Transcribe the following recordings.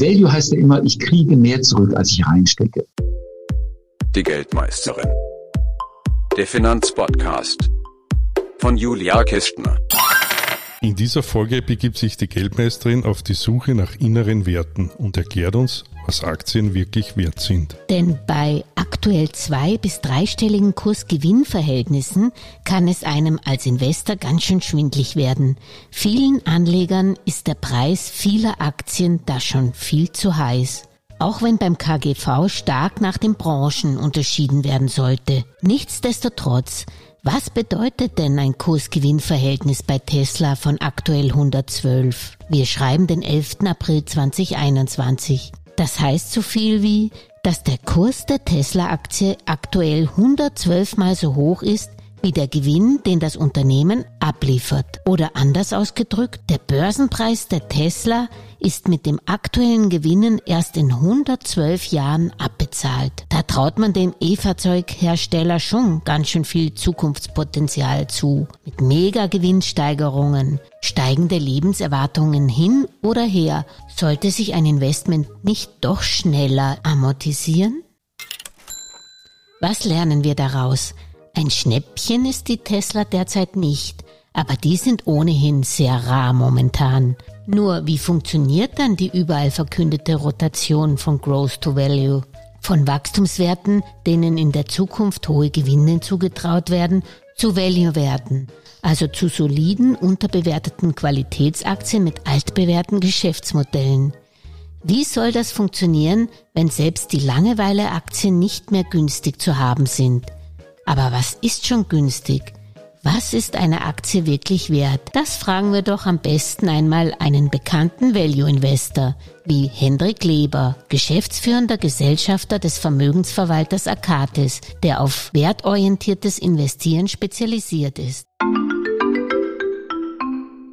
Value heißt ja immer, ich kriege mehr zurück, als ich reinstecke. Die Geldmeisterin. Der Finanzpodcast von Julia Kistner. In dieser Folge begibt sich die Geldmeisterin auf die Suche nach inneren Werten und erklärt uns, was Aktien wirklich wert sind. Denn bei aktuell zwei- bis dreistelligen Kurs-Gewinn-Verhältnissen kann es einem als Investor ganz schön schwindlig werden. Vielen Anlegern ist der Preis vieler Aktien da schon viel zu heiß. Auch wenn beim KGV stark nach den Branchen unterschieden werden sollte. Nichtsdestotrotz was bedeutet denn ein Kursgewinnverhältnis bei Tesla von aktuell 112? Wir schreiben den 11. April 2021. Das heißt so viel wie, dass der Kurs der Tesla-Aktie aktuell 112 mal so hoch ist wie der Gewinn, den das Unternehmen abliefert. Oder anders ausgedrückt, der Börsenpreis der Tesla ist mit dem aktuellen Gewinnen erst in 112 Jahren abbezahlt. Da traut man dem E-Fahrzeughersteller schon ganz schön viel Zukunftspotenzial zu. Mit Mega-Gewinnsteigerungen, steigende Lebenserwartungen hin oder her, sollte sich ein Investment nicht doch schneller amortisieren? Was lernen wir daraus? Ein Schnäppchen ist die Tesla derzeit nicht, aber die sind ohnehin sehr rar momentan. Nur wie funktioniert dann die überall verkündete Rotation von Growth to Value? Von Wachstumswerten, denen in der Zukunft hohe Gewinne zugetraut werden, zu Value-Werten, also zu soliden, unterbewerteten Qualitätsaktien mit altbewährten Geschäftsmodellen. Wie soll das funktionieren, wenn selbst die Langeweile-Aktien nicht mehr günstig zu haben sind? Aber was ist schon günstig? Was ist eine Aktie wirklich wert? Das fragen wir doch am besten einmal einen bekannten Value Investor wie Hendrik Leber, geschäftsführender Gesellschafter des Vermögensverwalters Akatis, der auf wertorientiertes Investieren spezialisiert ist.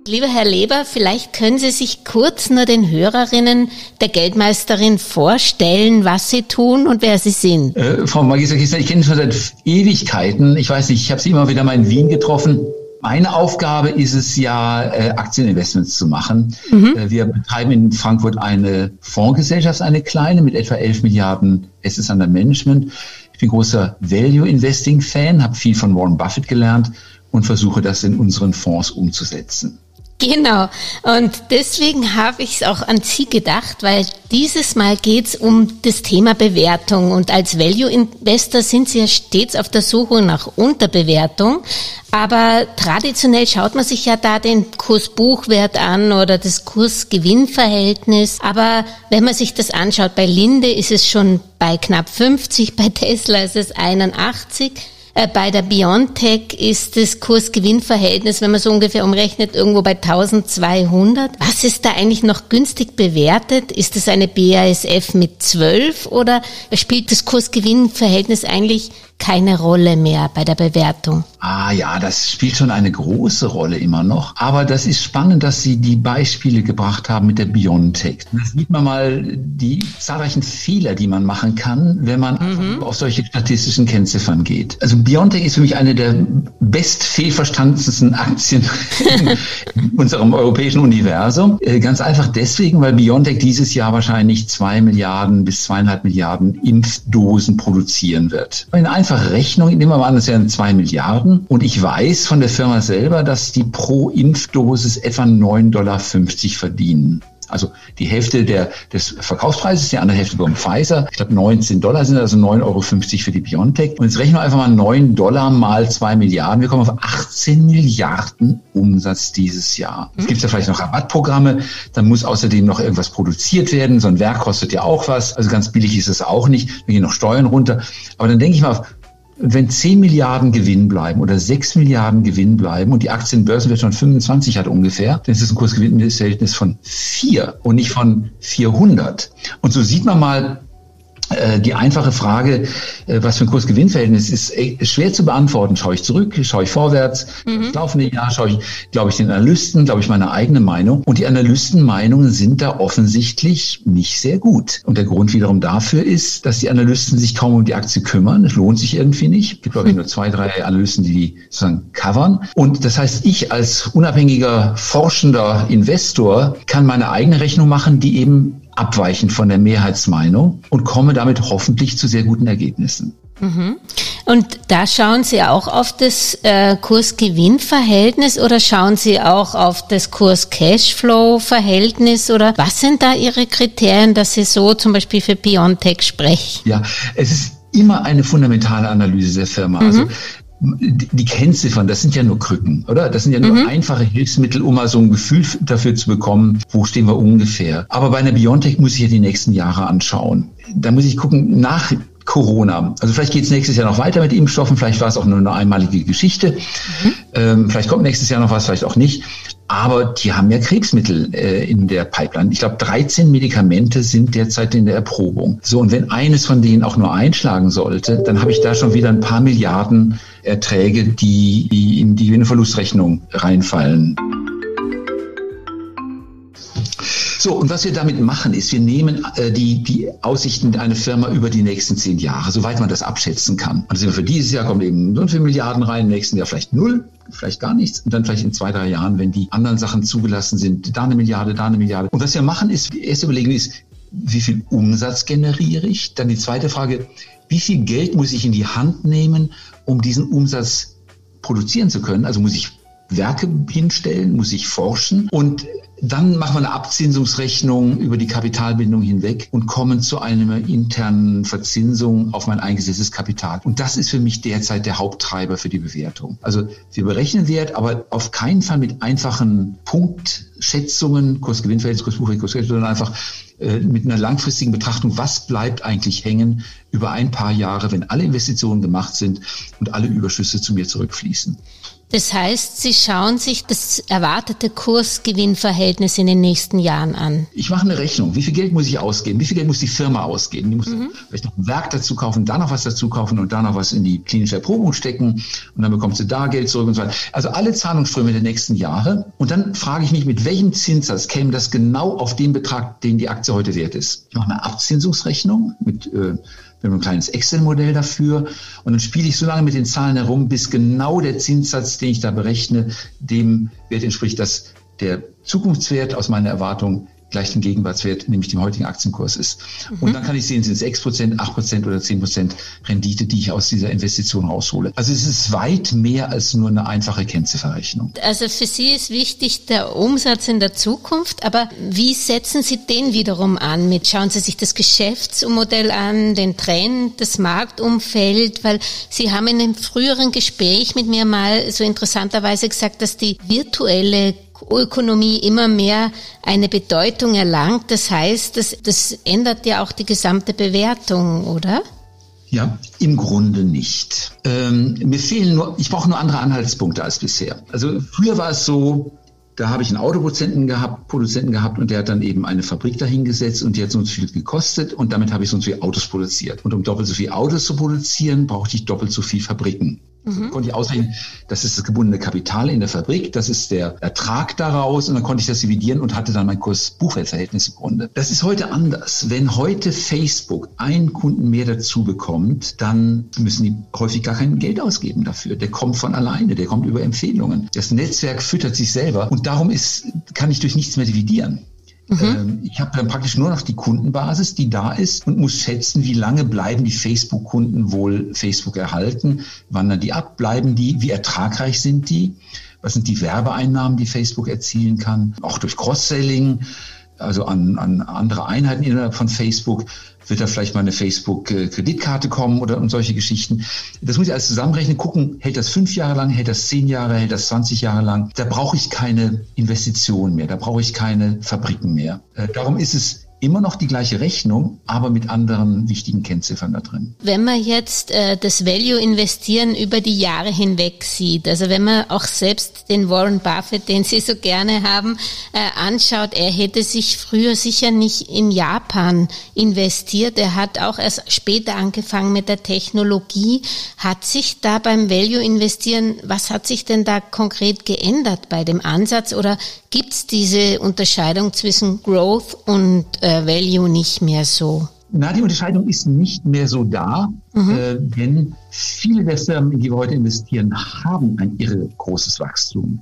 Lieber Herr Leber, vielleicht können Sie sich kurz nur den Hörerinnen der Geldmeisterin vorstellen, was Sie tun und wer Sie sind. Äh, Frau Magister Kistner, ich kenne Sie schon seit Ewigkeiten. Ich weiß nicht, ich habe Sie immer wieder mal in Wien getroffen. Meine Aufgabe ist es ja, äh, Aktieninvestments zu machen. Mhm. Äh, wir betreiben in Frankfurt eine Fondsgesellschaft, eine kleine mit etwa 11 Milliarden Assets under Management. Ich bin großer Value Investing Fan, habe viel von Warren Buffett gelernt und versuche das in unseren Fonds umzusetzen. Genau. Und deswegen habe ich es auch an Sie gedacht, weil dieses Mal geht es um das Thema Bewertung. Und als Value Investor sind Sie ja stets auf der Suche nach Unterbewertung. Aber traditionell schaut man sich ja da den Kursbuchwert an oder das Kursgewinnverhältnis. Aber wenn man sich das anschaut, bei Linde ist es schon bei knapp 50, bei Tesla ist es 81. Äh, bei der Biontech ist das Kurs-Gewinn-Verhältnis, wenn man so ungefähr umrechnet, irgendwo bei 1200. Was ist da eigentlich noch günstig bewertet? Ist es eine BASF mit 12 oder spielt das Kurs-Gewinn-Verhältnis eigentlich keine Rolle mehr bei der Bewertung. Ah ja, das spielt schon eine große Rolle immer noch. Aber das ist spannend, dass Sie die Beispiele gebracht haben mit der Biontech. Da sieht man mal die zahlreichen Fehler, die man machen kann, wenn man mhm. auf solche statistischen Kennziffern geht. Also Biontech ist für mich eine der best fehlverstandensten Aktien in unserem europäischen Universum. Äh, ganz einfach deswegen, weil Biontech dieses Jahr wahrscheinlich zwei Milliarden bis zweieinhalb Milliarden Impfdosen produzieren wird. In einfache Rechnung, nehmen wir mal an, das wären zwei Milliarden. Und ich weiß von der Firma selber, dass die pro Impfdosis etwa 9,50 Dollar verdienen. Also die Hälfte der, des Verkaufspreises, die andere Hälfte beim Pfizer. Ich glaube 19 Dollar sind also 9,50 Euro für die BioNTech. Und jetzt rechnen wir einfach mal 9 Dollar mal 2 Milliarden. Wir kommen auf 18 Milliarden Umsatz dieses Jahr. Es gibt ja vielleicht noch Rabattprogramme. Dann muss außerdem noch irgendwas produziert werden. So ein Werk kostet ja auch was. Also ganz billig ist es auch nicht. Wir gehen noch Steuern runter. Aber dann denke ich mal, wenn 10 Milliarden Gewinn bleiben oder 6 Milliarden Gewinn bleiben und die Aktienbörsenwert schon 25 hat ungefähr, dann ist es ein Kursgewinnverhältnis von 4 und nicht von 400. Und so sieht man mal, die einfache Frage, äh, was für ein Kursgewinnverhältnis ist, ist schwer zu beantworten. Schaue ich zurück, schaue ich vorwärts, mhm. das laufende Jahr, schaue ich, glaube ich, den Analysten, glaube ich, meine eigene Meinung. Und die Analystenmeinungen sind da offensichtlich nicht sehr gut. Und der Grund wiederum dafür ist, dass die Analysten sich kaum um die Aktie kümmern. Es lohnt sich irgendwie nicht. Es gibt, glaube ich, nur zwei, drei Analysten, die die sozusagen covern. Und das heißt, ich als unabhängiger, forschender Investor kann meine eigene Rechnung machen, die eben abweichend von der Mehrheitsmeinung und komme damit hoffentlich zu sehr guten Ergebnissen. Mhm. Und da schauen Sie auch auf das äh, Kurs-Gewinn-Verhältnis oder schauen Sie auch auf das Kurs-Cashflow-Verhältnis oder was sind da Ihre Kriterien, dass Sie so zum Beispiel für Biontech sprechen? Ja, es ist immer eine fundamentale Analyse der Firma. Also mhm. Also die Kennziffern, das sind ja nur Krücken, oder? Das sind ja nur mhm. einfache Hilfsmittel, um mal so ein Gefühl dafür zu bekommen, wo stehen wir ungefähr. Aber bei einer Biontech muss ich ja die nächsten Jahre anschauen. Da muss ich gucken, nach Corona. Also vielleicht geht es nächstes Jahr noch weiter mit Impfstoffen, vielleicht war es auch nur eine einmalige Geschichte. Mhm. Ähm, vielleicht kommt nächstes Jahr noch was, vielleicht auch nicht. Aber die haben ja Krebsmittel äh, in der Pipeline. Ich glaube, 13 Medikamente sind derzeit in der Erprobung. So, und wenn eines von denen auch nur einschlagen sollte, dann habe ich da schon wieder ein paar Milliarden Erträge, die, die in die Gewinnverlustrechnung reinfallen. So, und was wir damit machen, ist, wir nehmen äh, die, die Aussichten einer Firma über die nächsten zehn Jahre, soweit man das abschätzen kann. Also für dieses Jahr kommen eben so viele Milliarden rein, im nächsten Jahr vielleicht null, vielleicht gar nichts und dann vielleicht in zwei, drei Jahren, wenn die anderen Sachen zugelassen sind, da eine Milliarde, da eine Milliarde. Und was wir machen, ist, die erste Überlegung ist, wie viel Umsatz generiere ich? Dann die zweite Frage, wie viel Geld muss ich in die Hand nehmen, um diesen Umsatz produzieren zu können? Also muss ich Werke hinstellen, muss ich forschen und dann machen wir eine Abzinsungsrechnung über die Kapitalbindung hinweg und kommen zu einer internen Verzinsung auf mein eingesetztes Kapital. Und das ist für mich derzeit der Haupttreiber für die Bewertung. Also wir berechnen Wert, aber auf keinen Fall mit einfachen Punktschätzungen, Kursgewinnverhältnis, Kursbuchwert, Kursgeld, sondern einfach äh, mit einer langfristigen Betrachtung, was bleibt eigentlich hängen über ein paar Jahre, wenn alle Investitionen gemacht sind und alle Überschüsse zu mir zurückfließen. Das heißt, Sie schauen sich das erwartete Kursgewinnverhältnis in den nächsten Jahren an. Ich mache eine Rechnung. Wie viel Geld muss ich ausgeben? Wie viel Geld muss die Firma ausgeben? Die muss mhm. vielleicht noch ein Werk dazu kaufen, da noch was dazu kaufen und da noch was in die klinische Erprobung stecken und dann bekommt sie da Geld zurück und so weiter. Also alle Zahlungsströme der nächsten Jahre. Und dann frage ich mich, mit welchem Zinssatz käme das genau auf den Betrag, den die Aktie heute wert ist? Ich mache eine Abzinsungsrechnung mit äh, wir haben ein kleines Excel-Modell dafür und dann spiele ich so lange mit den Zahlen herum, bis genau der Zinssatz, den ich da berechne, dem Wert entspricht, dass der Zukunftswert aus meiner Erwartung gleich dem Gegenwartswert, nämlich dem heutigen Aktienkurs ist. Mhm. Und dann kann ich sehen, sind es 6 Prozent, 8 Prozent oder 10 Prozent Rendite, die ich aus dieser Investition raushole. Also es ist weit mehr als nur eine einfache Kennzifferrechnung. Also für Sie ist wichtig der Umsatz in der Zukunft, aber wie setzen Sie den wiederum an? Mit schauen Sie sich das Geschäftsmodell an, den Trend, das Marktumfeld, weil Sie haben in einem früheren Gespräch mit mir mal so interessanterweise gesagt, dass die virtuelle Ökonomie immer mehr eine Bedeutung erlangt. Das heißt, das, das ändert ja auch die gesamte Bewertung, oder? Ja, im Grunde nicht. Ähm, mir fehlen nur, ich brauche nur andere Anhaltspunkte als bisher. Also früher war es so, da habe ich einen Autoproduzenten gehabt, Produzenten gehabt und der hat dann eben eine Fabrik dahingesetzt und die hat so viel gekostet und damit habe ich so viel Autos produziert. Und um doppelt so viel Autos zu produzieren, brauchte ich doppelt so viel Fabriken. Mhm. konnte ich ausrechnen, das ist das gebundene Kapital in der Fabrik, das ist der Ertrag daraus und dann konnte ich das dividieren und hatte dann mein Kurs Buchwertverhältnis im Grunde. Das ist heute anders. Wenn heute Facebook einen Kunden mehr dazu bekommt, dann müssen die häufig gar kein Geld ausgeben dafür. Der kommt von alleine, der kommt über Empfehlungen. Das Netzwerk füttert sich selber und darum ist, kann ich durch nichts mehr dividieren. Mhm. Ähm, ich habe dann praktisch nur noch die Kundenbasis, die da ist und muss schätzen, wie lange bleiben die Facebook-Kunden wohl Facebook erhalten, wandern die ab, bleiben die, wie ertragreich sind die, was sind die Werbeeinnahmen, die Facebook erzielen kann, auch durch Cross-Selling also an, an andere Einheiten innerhalb von Facebook, wird da vielleicht mal eine Facebook-Kreditkarte kommen oder und solche Geschichten. Das muss ich alles zusammenrechnen, gucken, hält das fünf Jahre lang, hält das zehn Jahre, hält das 20 Jahre lang. Da brauche ich keine Investitionen mehr, da brauche ich keine Fabriken mehr. Äh, darum ist es immer noch die gleiche Rechnung, aber mit anderen wichtigen Kennziffern da drin. Wenn man jetzt äh, das Value investieren über die Jahre hinweg sieht, also wenn man auch selbst den Warren Buffett, den Sie so gerne haben, äh, anschaut, er hätte sich früher sicher nicht in Japan investiert. Er hat auch erst später angefangen mit der Technologie. Hat sich da beim Value investieren, was hat sich denn da konkret geändert bei dem Ansatz oder gibt es diese Unterscheidung zwischen Growth und äh, Value nicht mehr so? Na, die Unterscheidung ist nicht mehr so da, mhm. äh, denn viele der Firmen, in die wir heute investieren, haben ein irre großes Wachstum.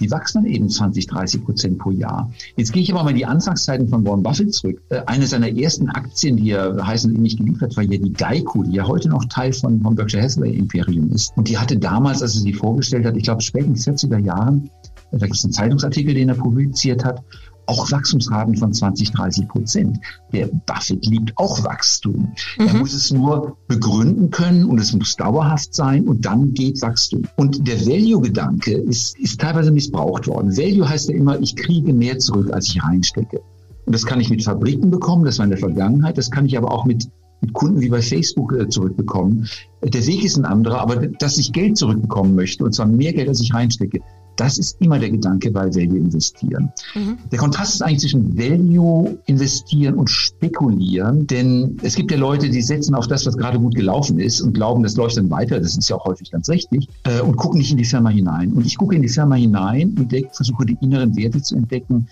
die wachsen dann eben 20, 30 Prozent pro Jahr. Jetzt gehe ich aber mal in die Anfangszeiten von Warren Buffett zurück. Äh, eine seiner ersten Aktien, die er heißen ähnlich geliefert, war ja die Geico, die ja heute noch Teil von, von Berkshire Hathaway Imperium ist. Und die hatte damals, als er sie vorgestellt hat, ich glaube später in den 40er Jahren, da gibt es einen Zeitungsartikel, den er publiziert hat, auch Wachstumsraten von 20, 30 Prozent. Der Buffett liebt auch Wachstum. Mhm. Er muss es nur begründen können und es muss dauerhaft sein und dann geht Wachstum. Und der Value-Gedanke ist, ist teilweise missbraucht worden. Value heißt ja immer, ich kriege mehr zurück, als ich reinstecke. Und das kann ich mit Fabriken bekommen, das war in der Vergangenheit, das kann ich aber auch mit mit Kunden wie bei Facebook äh, zurückbekommen. Der Weg ist ein anderer, aber dass ich Geld zurückbekommen möchte, und zwar mehr Geld, als ich reinstecke, das ist immer der Gedanke bei Value investieren. Mhm. Der Kontrast ist eigentlich zwischen Value investieren und spekulieren, denn es gibt ja Leute, die setzen auf das, was gerade gut gelaufen ist und glauben, das läuft dann weiter. Das ist ja auch häufig ganz richtig äh, und gucken nicht in die Firma hinein. Und ich gucke in die Firma hinein und versuche die inneren Werte zu entdecken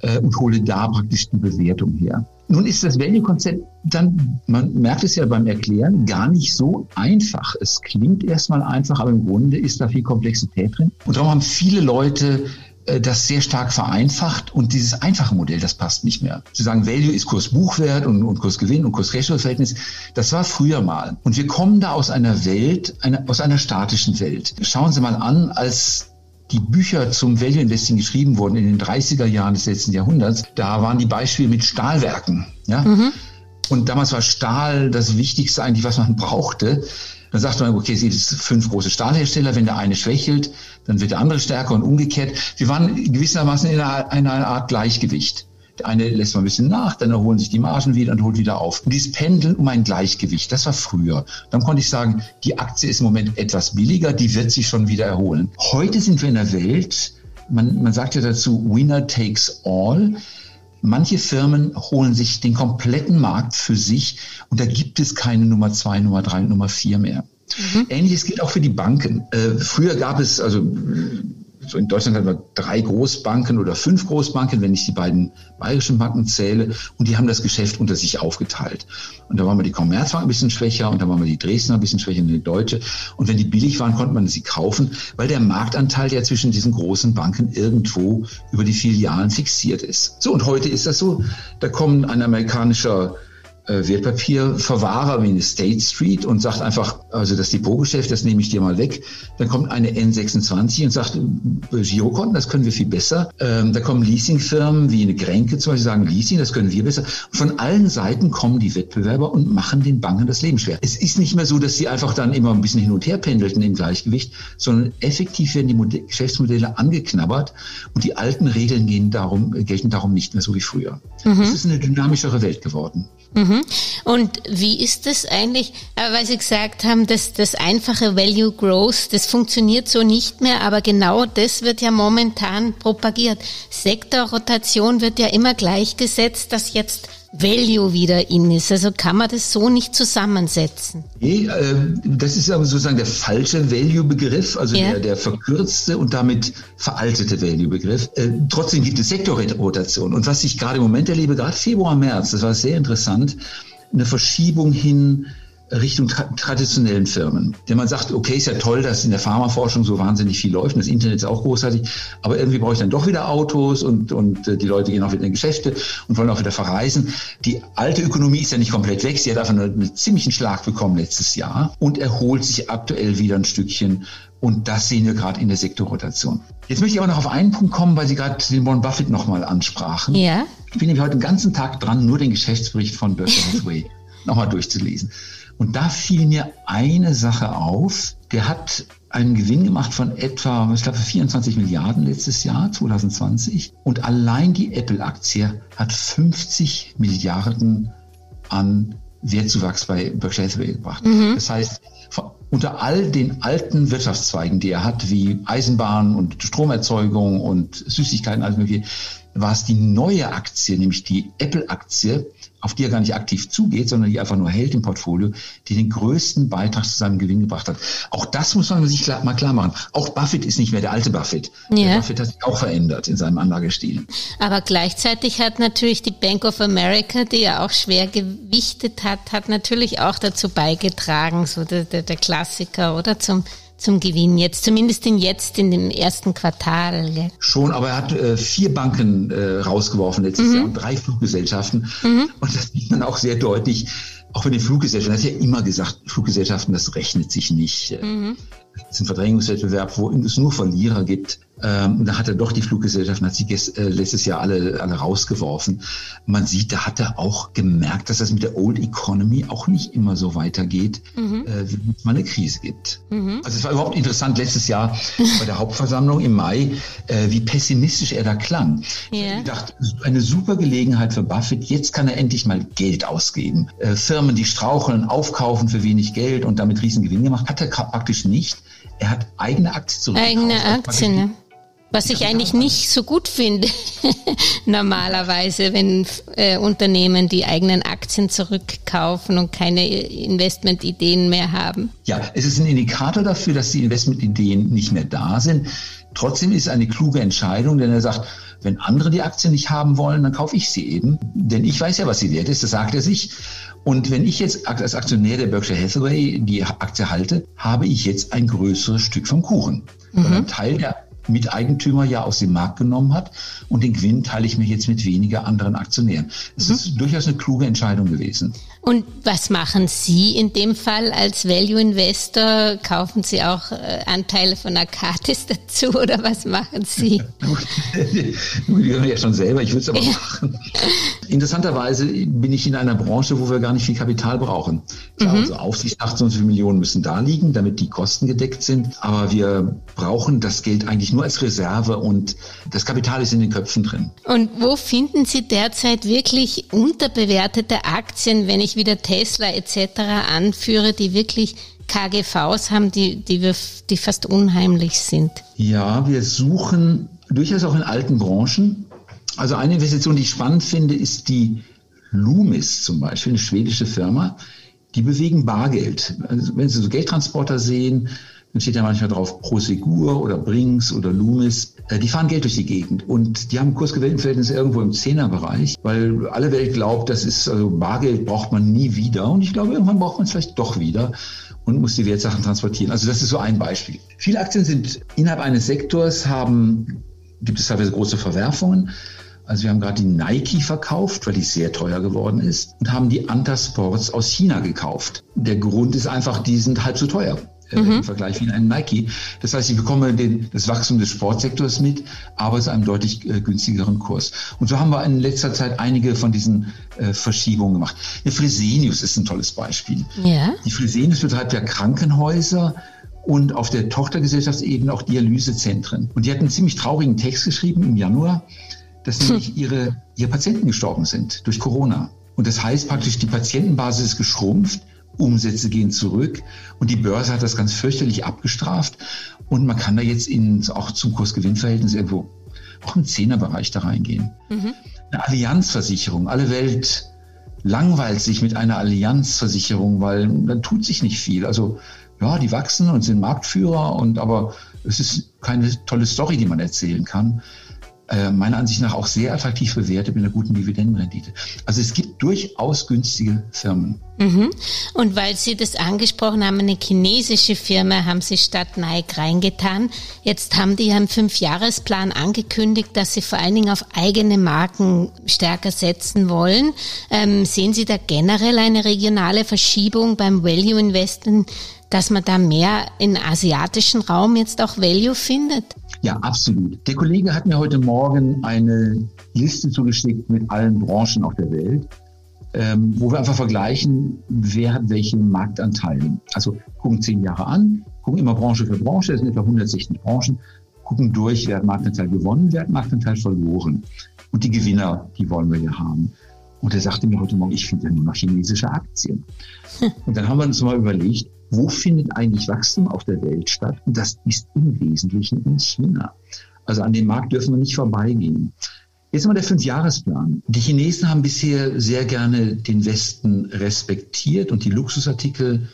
äh, und hole da praktisch die Bewertung her. Nun ist das Value-Konzept dann, man merkt es ja beim Erklären, gar nicht so einfach. Es klingt erstmal einfach, aber im Grunde ist da viel Komplexität drin. Und darum haben viele Leute äh, das sehr stark vereinfacht und dieses einfache Modell, das passt nicht mehr. Zu sagen, Value ist Kursbuchwert und, und Kursgewinn und Kurs-Ratio-Verhältnis, das war früher mal. Und wir kommen da aus einer Welt, eine, aus einer statischen Welt. Schauen Sie mal an, als die Bücher zum Value Investing geschrieben wurden in den 30er Jahren des letzten Jahrhunderts, da waren die Beispiele mit Stahlwerken. Ja? Mhm. Und damals war Stahl das Wichtigste eigentlich, was man brauchte. Dann sagt man, okay, es gibt fünf große Stahlhersteller, wenn der eine schwächelt, dann wird der andere stärker und umgekehrt. Wir waren gewissermaßen in einer, einer Art Gleichgewicht. Der eine lässt mal ein bisschen nach, dann erholen sich die Margen wieder und holt wieder auf. Und dieses Pendeln um ein Gleichgewicht, das war früher. Dann konnte ich sagen, die Aktie ist im Moment etwas billiger, die wird sich schon wieder erholen. Heute sind wir in der Welt, man, man sagt ja dazu, Winner takes all. Manche Firmen holen sich den kompletten Markt für sich und da gibt es keine Nummer zwei, Nummer drei, Nummer vier mehr. Mhm. Ähnliches gilt auch für die Banken. Äh, früher gab es, also so in Deutschland haben wir drei Großbanken oder fünf Großbanken, wenn ich die beiden bayerischen Banken zähle. Und die haben das Geschäft unter sich aufgeteilt. Und da waren wir die Commerzbank ein bisschen schwächer und da waren wir die Dresdner ein bisschen schwächer und die Deutsche. Und wenn die billig waren, konnte man sie kaufen, weil der Marktanteil ja zwischen diesen großen Banken irgendwo über die Filialen fixiert ist. So, und heute ist das so. Da kommt ein amerikanischer Wertpapierverwahrer wie eine State Street und sagt einfach, also das Depotgeschäft, das nehme ich dir mal weg. Dann kommt eine N26 und sagt, äh, Girokonten, das können wir viel besser. Ähm, da kommen Leasingfirmen wie eine Grenke zum Beispiel sagen, Leasing, das können wir besser. Von allen Seiten kommen die Wettbewerber und machen den Banken das Leben schwer. Es ist nicht mehr so, dass sie einfach dann immer ein bisschen hin und her pendelten im Gleichgewicht, sondern effektiv werden die Modell Geschäftsmodelle angeknabbert und die alten Regeln gehen darum, gelten darum nicht mehr so wie früher. Mhm. Es ist eine dynamischere Welt geworden. Mhm. Und wie ist das eigentlich, äh, weil Sie gesagt haben, dass das einfache Value Growth, das funktioniert so nicht mehr, aber genau das wird ja momentan propagiert. Sektorrotation wird ja immer gleichgesetzt, dass jetzt Value wieder in ist. Also kann man das so nicht zusammensetzen. Nee, äh, das ist aber sozusagen der falsche Value-Begriff, also ja. der, der verkürzte und damit veraltete Value-Begriff. Äh, trotzdem gibt es Sektorrotation. Und was ich gerade im Moment erlebe, gerade Februar, März, das war sehr interessant, eine Verschiebung hin Richtung tra traditionellen Firmen. Denn man sagt, okay, ist ja toll, dass in der Pharmaforschung so wahnsinnig viel läuft und das Internet ist auch großartig, aber irgendwie brauche ich dann doch wieder Autos und, und äh, die Leute gehen auch wieder in Geschäfte und wollen auch wieder verreisen. Die alte Ökonomie ist ja nicht komplett weg, sie hat einfach nur einen ziemlichen Schlag bekommen letztes Jahr und erholt sich aktuell wieder ein Stückchen und das sehen wir gerade in der Sektorrotation. Jetzt möchte ich aber noch auf einen Punkt kommen, weil Sie gerade den Warren Buffett nochmal ansprachen. Ja. Ich bin nämlich heute den ganzen Tag dran, nur den Geschäftsbericht von Berkshire Hathaway nochmal durchzulesen. Und da fiel mir eine Sache auf. Der hat einen Gewinn gemacht von etwa, ich glaube, 24 Milliarden letztes Jahr, 2020. Und allein die Apple-Aktie hat 50 Milliarden an Wertzuwachs bei Berkshire Hathaway gebracht. Mhm. Das heißt, unter all den alten Wirtschaftszweigen, die er hat, wie Eisenbahn und Stromerzeugung und Süßigkeiten, alles mögliche, war es die neue Aktie, nämlich die Apple-Aktie, auf die er gar nicht aktiv zugeht, sondern die einfach nur hält im Portfolio, die den größten Beitrag zu seinem Gewinn gebracht hat. Auch das muss man sich klar, mal klar machen. Auch Buffett ist nicht mehr der alte Buffett. Ja. Der Buffett hat sich auch verändert in seinem Anlagestil. Aber gleichzeitig hat natürlich die Bank of America, die ja auch schwer gewichtet hat, hat natürlich auch dazu beigetragen, so der, der, der Klassiker, oder zum zum Gewinn jetzt, zumindest in jetzt in dem ersten Quartal. Gell? Schon, aber er hat äh, vier Banken äh, rausgeworfen letztes mhm. Jahr und drei Fluggesellschaften. Mhm. Und das sieht man auch sehr deutlich, auch bei den Fluggesellschaften. Er hat ja immer gesagt, Fluggesellschaften, das rechnet sich nicht. Mhm. Das ist ein Verdrängungswettbewerb, wo es nur Verlierer gibt. Ähm, da hat er doch die Fluggesellschaften, hat sie äh, letztes Jahr alle, alle rausgeworfen. Man sieht, da hat er auch gemerkt, dass das mit der Old Economy auch nicht immer so weitergeht, mhm. äh, wie es mal eine Krise gibt. Mhm. Also es war überhaupt interessant letztes Jahr bei der Hauptversammlung im Mai, äh, wie pessimistisch er da klang. Yeah. Ich dachte, eine super Gelegenheit für Buffett. Jetzt kann er endlich mal Geld ausgeben. Äh, Firmen, die straucheln, aufkaufen für wenig Geld und damit riesen Gewinn gemacht, hat er praktisch nicht. Er hat eigene Aktien zurückgekauft. Eigene Aktien, ne? Was ich eigentlich nicht so gut finde, normalerweise, wenn äh, Unternehmen die eigenen Aktien zurückkaufen und keine Investmentideen mehr haben. Ja, es ist ein Indikator dafür, dass die Investmentideen nicht mehr da sind. Trotzdem ist es eine kluge Entscheidung, denn er sagt, wenn andere die Aktien nicht haben wollen, dann kaufe ich sie eben. Denn ich weiß ja, was sie wert ist, das sagt er sich. Und wenn ich jetzt als Aktionär der Berkshire Hathaway die Aktie halte, habe ich jetzt ein größeres Stück vom Kuchen. Mhm. Weil ein Teil der Miteigentümer ja aus dem Markt genommen hat und den Gewinn teile ich mir jetzt mit weniger anderen Aktionären. Es mhm. ist durchaus eine kluge Entscheidung gewesen. Und was machen Sie in dem Fall als Value Investor? Kaufen Sie auch äh, Anteile von Akatis dazu oder was machen Sie? die hören ja schon selber, ich würde es aber ja. machen. Interessanterweise bin ich in einer Branche, wo wir gar nicht viel Kapital brauchen. Klar, mhm. unsere Aufsicht, 28 Millionen müssen da liegen, damit die Kosten gedeckt sind. Aber wir brauchen das Geld eigentlich nur als Reserve und das Kapital ist in den Köpfen drin. Und wo finden Sie derzeit wirklich unterbewertete Aktien, wenn ich wieder Tesla etc. anführe, die wirklich KGVs haben, die, die, wir, die fast unheimlich sind? Ja, wir suchen durchaus auch in alten Branchen. Also eine Investition, die ich spannend finde, ist die Loomis zum Beispiel, eine schwedische Firma. Die bewegen Bargeld. Also wenn Sie so Geldtransporter sehen, dann steht ja manchmal drauf Prosegur oder Brinks oder Loomis. Äh, die fahren Geld durch die Gegend und die haben Kursgewinnverhältnisse irgendwo im Zehnerbereich, weil alle Welt glaubt, das ist, also Bargeld braucht man nie wieder. Und ich glaube, irgendwann braucht man es vielleicht doch wieder und muss die Wertsachen transportieren. Also das ist so ein Beispiel. Viele Aktien sind innerhalb eines Sektors haben, gibt es teilweise große Verwerfungen. Also wir haben gerade die Nike verkauft, weil die sehr teuer geworden ist und haben die Anta Sports aus China gekauft. Der Grund ist einfach, die sind halb so teuer. Äh, mhm. im Vergleich wie in einem Nike. Das heißt, ich bekomme den, das Wachstum des Sportsektors mit, aber zu einem deutlich äh, günstigeren Kurs. Und so haben wir in letzter Zeit einige von diesen äh, Verschiebungen gemacht. Der Fresenius ist ein tolles Beispiel. Ja. Die Fresenius betreibt ja Krankenhäuser und auf der Tochtergesellschaftsebene auch Dialysezentren. Und die hatten einen ziemlich traurigen Text geschrieben im Januar, dass hm. nämlich ihre, ihre Patienten gestorben sind durch Corona. Und das heißt praktisch, die Patientenbasis ist geschrumpft Umsätze gehen zurück und die Börse hat das ganz fürchterlich abgestraft und man kann da jetzt in, auch zum Kursgewinnverhältnis irgendwo auch im Zehnerbereich da reingehen. Mhm. Eine Allianzversicherung, alle Welt langweilt sich mit einer Allianzversicherung, weil dann tut sich nicht viel. Also ja, die wachsen und sind Marktführer und aber es ist keine tolle Story, die man erzählen kann. Äh, meiner Ansicht nach auch sehr attraktiv bewertet mit einer guten Dividendenrendite. Also es gibt durchaus günstige Firmen. Mhm. Und weil Sie das angesprochen haben, eine chinesische Firma haben Sie statt Nike reingetan. Jetzt haben die einen Fünfjahresplan angekündigt, dass sie vor allen Dingen auf eigene Marken stärker setzen wollen. Ähm, sehen Sie da generell eine regionale Verschiebung beim Value Investment, dass man da mehr im asiatischen Raum jetzt auch Value findet? Ja, absolut. Der Kollege hat mir heute Morgen eine Liste zugeschickt mit allen Branchen auf der Welt, ähm, wo wir einfach vergleichen, wer hat welchen Marktanteil. Also gucken zehn Jahre an, gucken immer Branche für Branche, das sind etwa 160 Branchen, gucken durch, wer hat Marktanteil gewonnen, wer hat Marktanteil verloren. Und die Gewinner, die wollen wir ja haben. Und er sagte mir heute Morgen, ich finde ja nur noch chinesische Aktien. Und dann haben wir uns mal überlegt, wo findet eigentlich Wachstum auf der Welt statt? Und das ist im Wesentlichen in China. Also an dem Markt dürfen wir nicht vorbeigehen. Jetzt mal der Fünfjahresplan. Die Chinesen haben bisher sehr gerne den Westen respektiert und die Luxusartikel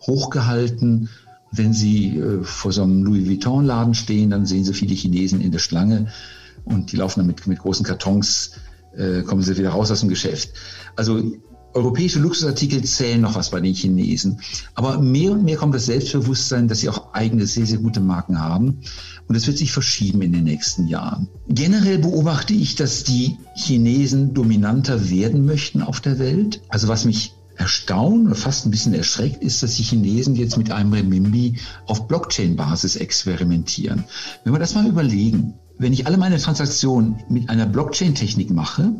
hochgehalten. Wenn Sie äh, vor so einem Louis Vuitton-Laden stehen, dann sehen Sie viele Chinesen in der Schlange und die laufen dann mit, mit großen Kartons, äh, kommen sie wieder raus aus dem Geschäft. Also Europäische Luxusartikel zählen noch was bei den Chinesen. Aber mehr und mehr kommt das Selbstbewusstsein, dass sie auch eigene, sehr, sehr gute Marken haben. Und das wird sich verschieben in den nächsten Jahren. Generell beobachte ich, dass die Chinesen dominanter werden möchten auf der Welt. Also was mich erstaunt oder fast ein bisschen erschreckt ist, dass die Chinesen jetzt mit einem Renminbi auf Blockchain-Basis experimentieren. Wenn wir das mal überlegen, wenn ich alle meine Transaktionen mit einer Blockchain-Technik mache,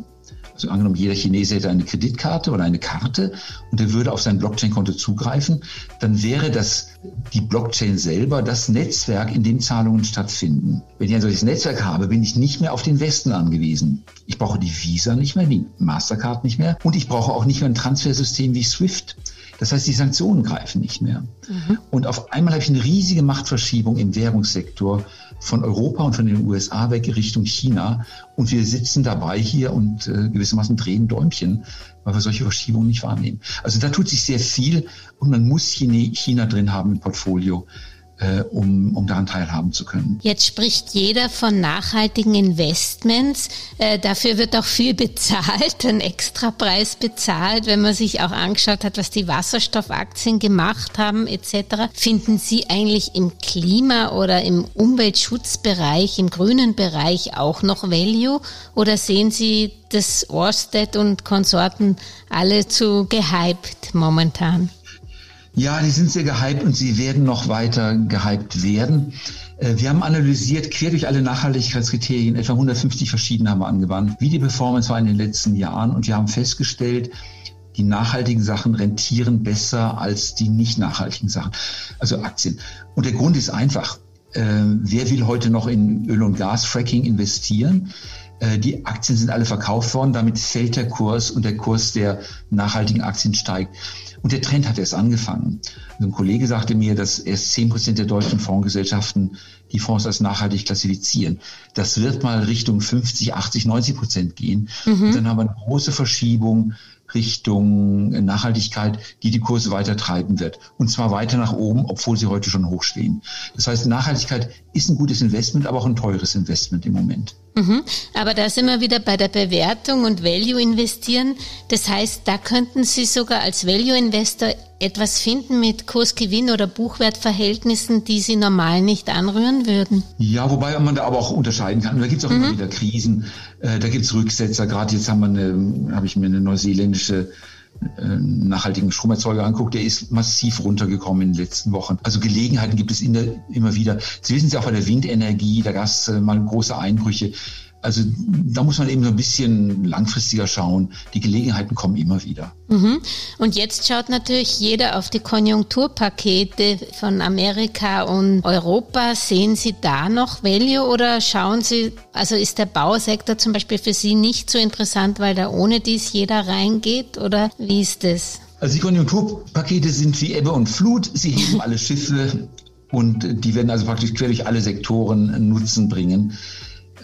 also angenommen, jeder Chinese hätte eine Kreditkarte oder eine Karte und er würde auf sein Blockchain-Konto zugreifen, dann wäre das die Blockchain selber das Netzwerk, in dem Zahlungen stattfinden. Wenn ich ein solches Netzwerk habe, bin ich nicht mehr auf den Westen angewiesen. Ich brauche die Visa nicht mehr, die Mastercard nicht mehr und ich brauche auch nicht mehr ein Transfersystem wie SWIFT. Das heißt, die Sanktionen greifen nicht mehr. Mhm. Und auf einmal habe ich eine riesige Machtverschiebung im Währungssektor von Europa und von den USA weg Richtung China. Und wir sitzen dabei hier und äh, gewissermaßen drehen Däumchen, weil wir solche Verschiebungen nicht wahrnehmen. Also da tut sich sehr viel und man muss China, China drin haben im Portfolio äh, um, um daran teilhaben zu können. Jetzt spricht jeder von nachhaltigen Investments. Äh, dafür wird auch viel bezahlt, ein Extrapreis bezahlt, wenn man sich auch angeschaut hat, was die Wasserstoffaktien gemacht haben etc. Finden Sie eigentlich im Klima- oder im Umweltschutzbereich, im grünen Bereich auch noch Value oder sehen Sie das Orsted und Konsorten alle zu gehypt momentan? Ja, die sind sehr gehypt und sie werden noch weiter gehypt werden. Äh, wir haben analysiert, quer durch alle Nachhaltigkeitskriterien, etwa 150 verschiedene haben wir angewandt, wie die Performance war in den letzten Jahren und wir haben festgestellt, die nachhaltigen Sachen rentieren besser als die nicht nachhaltigen Sachen, also Aktien. Und der Grund ist einfach. Äh, wer will heute noch in Öl- und Gas-Fracking investieren? Äh, die Aktien sind alle verkauft worden, damit fällt der Kurs und der Kurs der nachhaltigen Aktien steigt. Und der Trend hat erst angefangen. ein Kollege sagte mir, dass erst zehn Prozent der deutschen Fondsgesellschaften die Fonds als nachhaltig klassifizieren. Das wird mal Richtung 50, 80, 90 Prozent gehen. Mhm. Und dann haben wir eine große Verschiebung Richtung Nachhaltigkeit, die die Kurse weiter treiben wird. Und zwar weiter nach oben, obwohl sie heute schon hochstehen. Das heißt, Nachhaltigkeit ist ein gutes Investment, aber auch ein teures Investment im Moment. Mhm. Aber da sind wir wieder bei der Bewertung und Value investieren. Das heißt, da könnten Sie sogar als Value Investor etwas finden mit Kursgewinn oder Buchwertverhältnissen, die Sie normal nicht anrühren würden? Ja, wobei man da aber auch unterscheiden kann. Da gibt es auch mhm. immer wieder Krisen, äh, da gibt es Rücksetzer. Gerade jetzt haben wir eine, habe ich mir eine neuseeländische nachhaltigen Stromerzeuger anguckt, der ist massiv runtergekommen in den letzten Wochen. Also Gelegenheiten gibt es der, immer wieder. Sie wissen es ja auch bei der Windenergie, da gab es äh, mal große Einbrüche. Also da muss man eben so ein bisschen langfristiger schauen. Die Gelegenheiten kommen immer wieder. Mhm. Und jetzt schaut natürlich jeder auf die Konjunkturpakete von Amerika und Europa. Sehen Sie da noch Value oder schauen Sie, also ist der Bausektor zum Beispiel für Sie nicht so interessant, weil da ohne dies jeder reingeht oder wie ist das? Also die Konjunkturpakete sind wie Ebbe und Flut. Sie heben alle Schiffe und die werden also praktisch quer durch alle Sektoren Nutzen bringen.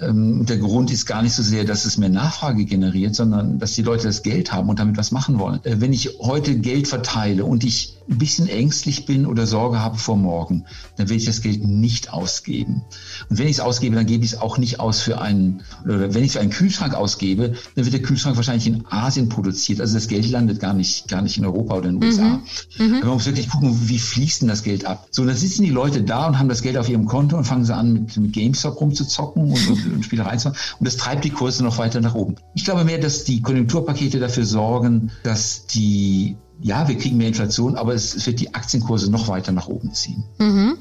Ähm, der Grund ist gar nicht so sehr, dass es mehr Nachfrage generiert, sondern dass die Leute das Geld haben und damit was machen wollen. Äh, wenn ich heute Geld verteile und ich ein bisschen ängstlich bin oder Sorge habe vor morgen, dann werde ich das Geld nicht ausgeben. Und wenn ich es ausgebe, dann gebe ich es auch nicht aus für einen, oder wenn ich es für einen Kühlschrank ausgebe, dann wird der Kühlschrank wahrscheinlich in Asien produziert. Also das Geld landet gar nicht, gar nicht in Europa oder in den USA. Mhm. Mhm. Man muss wirklich gucken, wie fließt denn das Geld ab? So, dann sitzen die Leute da und haben das Geld auf ihrem Konto und fangen sie an, mit, mit GameStop rumzuzocken und, und, und Spielereien zu machen. Und das treibt die Kurse noch weiter nach oben. Ich glaube mehr, dass die Konjunkturpakete dafür sorgen, dass die ja, wir kriegen mehr Inflation, aber es, es wird die Aktienkurse noch weiter nach oben ziehen. Mhm.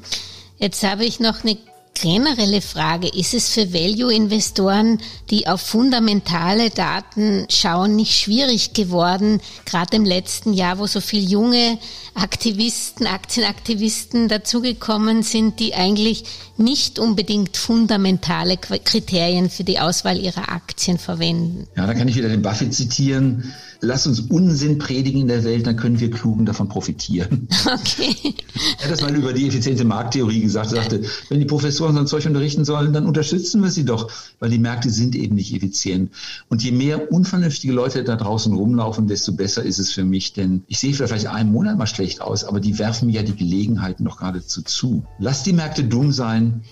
Jetzt habe ich noch eine generelle Frage. Ist es für Value-Investoren, die auf fundamentale Daten schauen, nicht schwierig geworden, gerade im letzten Jahr, wo so viele junge Aktivisten, Aktienaktivisten dazugekommen sind, die eigentlich nicht unbedingt fundamentale Kriterien für die Auswahl ihrer Aktien verwenden? Ja, da kann ich wieder den Buffett zitieren lass uns Unsinn predigen in der Welt, dann können wir Klugen davon profitieren. Okay. Er hat das mal über die effiziente Markttheorie gesagt. Er sagte, wenn die Professoren so ein Zeug unterrichten sollen, dann unterstützen wir sie doch, weil die Märkte sind eben nicht effizient. Und je mehr unvernünftige Leute da draußen rumlaufen, desto besser ist es für mich, denn ich sehe vielleicht einen Monat mal schlecht aus, aber die werfen mir ja die Gelegenheiten noch geradezu zu. Lass die Märkte dumm sein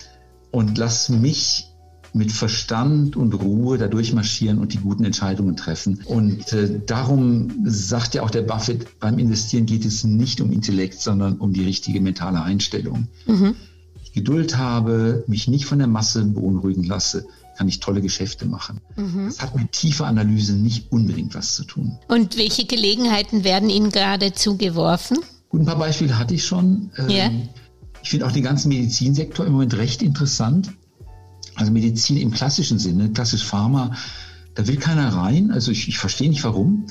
und lass mich mit Verstand und Ruhe da durchmarschieren und die guten Entscheidungen treffen. Und äh, darum sagt ja auch der Buffett, beim Investieren geht es nicht um Intellekt, sondern um die richtige mentale Einstellung. Mhm. Ich Geduld habe, mich nicht von der Masse beunruhigen lasse, kann ich tolle Geschäfte machen. Mhm. Das hat mit tiefer Analyse nicht unbedingt was zu tun. Und welche Gelegenheiten werden Ihnen gerade zugeworfen? Gut, ein paar Beispiele hatte ich schon. Ja. Ähm, ich finde auch den ganzen Medizinsektor im Moment recht interessant. Also Medizin im klassischen Sinne, klassisch Pharma, da will keiner rein. Also ich, ich verstehe nicht warum,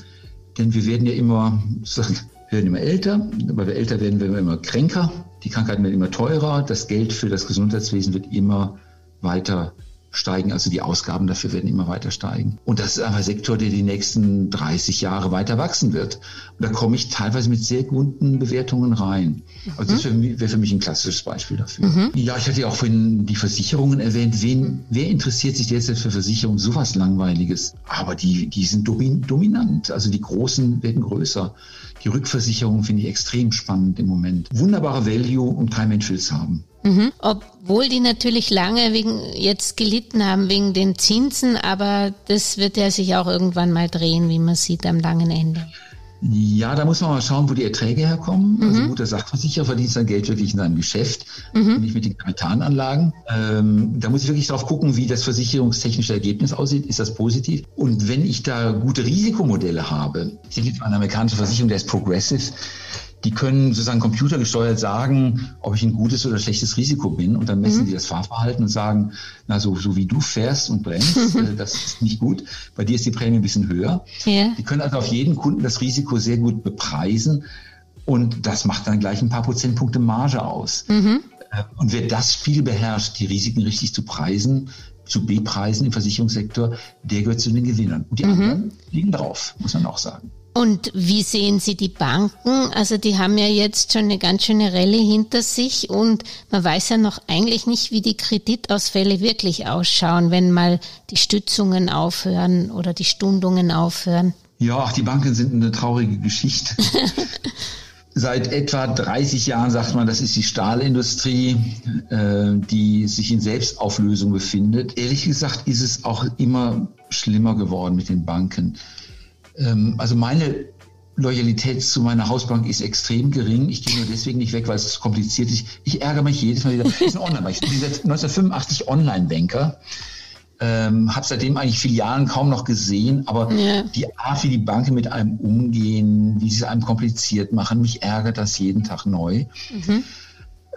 denn wir werden ja immer, wir werden immer älter, weil wir älter werden, werden wir immer kränker, die Krankheiten werden immer teurer, das Geld für das Gesundheitswesen wird immer weiter steigen, also die Ausgaben dafür werden immer weiter steigen. Und das ist einfach ein Sektor, der die nächsten 30 Jahre weiter wachsen wird. Und da komme ich teilweise mit sehr guten Bewertungen rein. Also das wäre für mich ein klassisches Beispiel dafür. Mhm. Ja, ich hatte ja auch vorhin die Versicherungen erwähnt. Wen, wer interessiert sich derzeit für Versicherungen? Sowas Langweiliges. Aber die, die sind dominant. Also die Großen werden größer. Die Rückversicherung finde ich extrem spannend im Moment. Wunderbare Value und kein Mensch will es haben. Mhm. Obwohl die natürlich lange wegen jetzt gelitten haben wegen den Zinsen, aber das wird ja sich auch irgendwann mal drehen, wie man sieht am langen Ende. Ja, da muss man mal schauen, wo die Erträge herkommen. Mhm. Also ein guter Sachversicherer verdient sein Geld wirklich in seinem Geschäft mhm. nicht mit den Kapitalanlagen. Ähm, da muss ich wirklich drauf gucken, wie das versicherungstechnische Ergebnis aussieht. Ist das positiv? Und wenn ich da gute Risikomodelle habe, es gibt eine amerikanische Versicherung, der ist Progressive, die können sozusagen computergesteuert sagen, ob ich ein gutes oder schlechtes Risiko bin und dann messen mhm. die das Fahrverhalten und sagen, na so, so wie du fährst und bremst, äh, das ist nicht gut. Bei dir ist die Prämie ein bisschen höher. Ja. Die können also auf jeden Kunden das Risiko sehr gut bepreisen und das macht dann gleich ein paar Prozentpunkte Marge aus. Mhm. Äh, und wer das Spiel beherrscht, die Risiken richtig zu preisen, zu bepreisen im Versicherungssektor, der gehört zu den Gewinnern. Und die mhm. anderen liegen drauf, muss man auch sagen. Und wie sehen Sie die Banken? Also die haben ja jetzt schon eine ganz schöne Rallye hinter sich und man weiß ja noch eigentlich nicht, wie die Kreditausfälle wirklich ausschauen, wenn mal die Stützungen aufhören oder die Stundungen aufhören. Ja, die Banken sind eine traurige Geschichte. Seit etwa 30 Jahren sagt man, das ist die Stahlindustrie, äh, die sich in Selbstauflösung befindet. Ehrlich gesagt ist es auch immer schlimmer geworden mit den Banken. Ähm, also meine Loyalität zu meiner Hausbank ist extrem gering. Ich gehe nur deswegen nicht weg, weil es kompliziert ist. Ich ärgere mich jedes Mal wieder. Ich bin online Ich bin seit 1985 Online-Banker. Ähm, habe seitdem eigentlich Filialen kaum noch gesehen, aber ja. die Art, wie die Banken mit einem umgehen, wie sie es einem kompliziert machen, mich ärgert das jeden Tag neu. Mhm.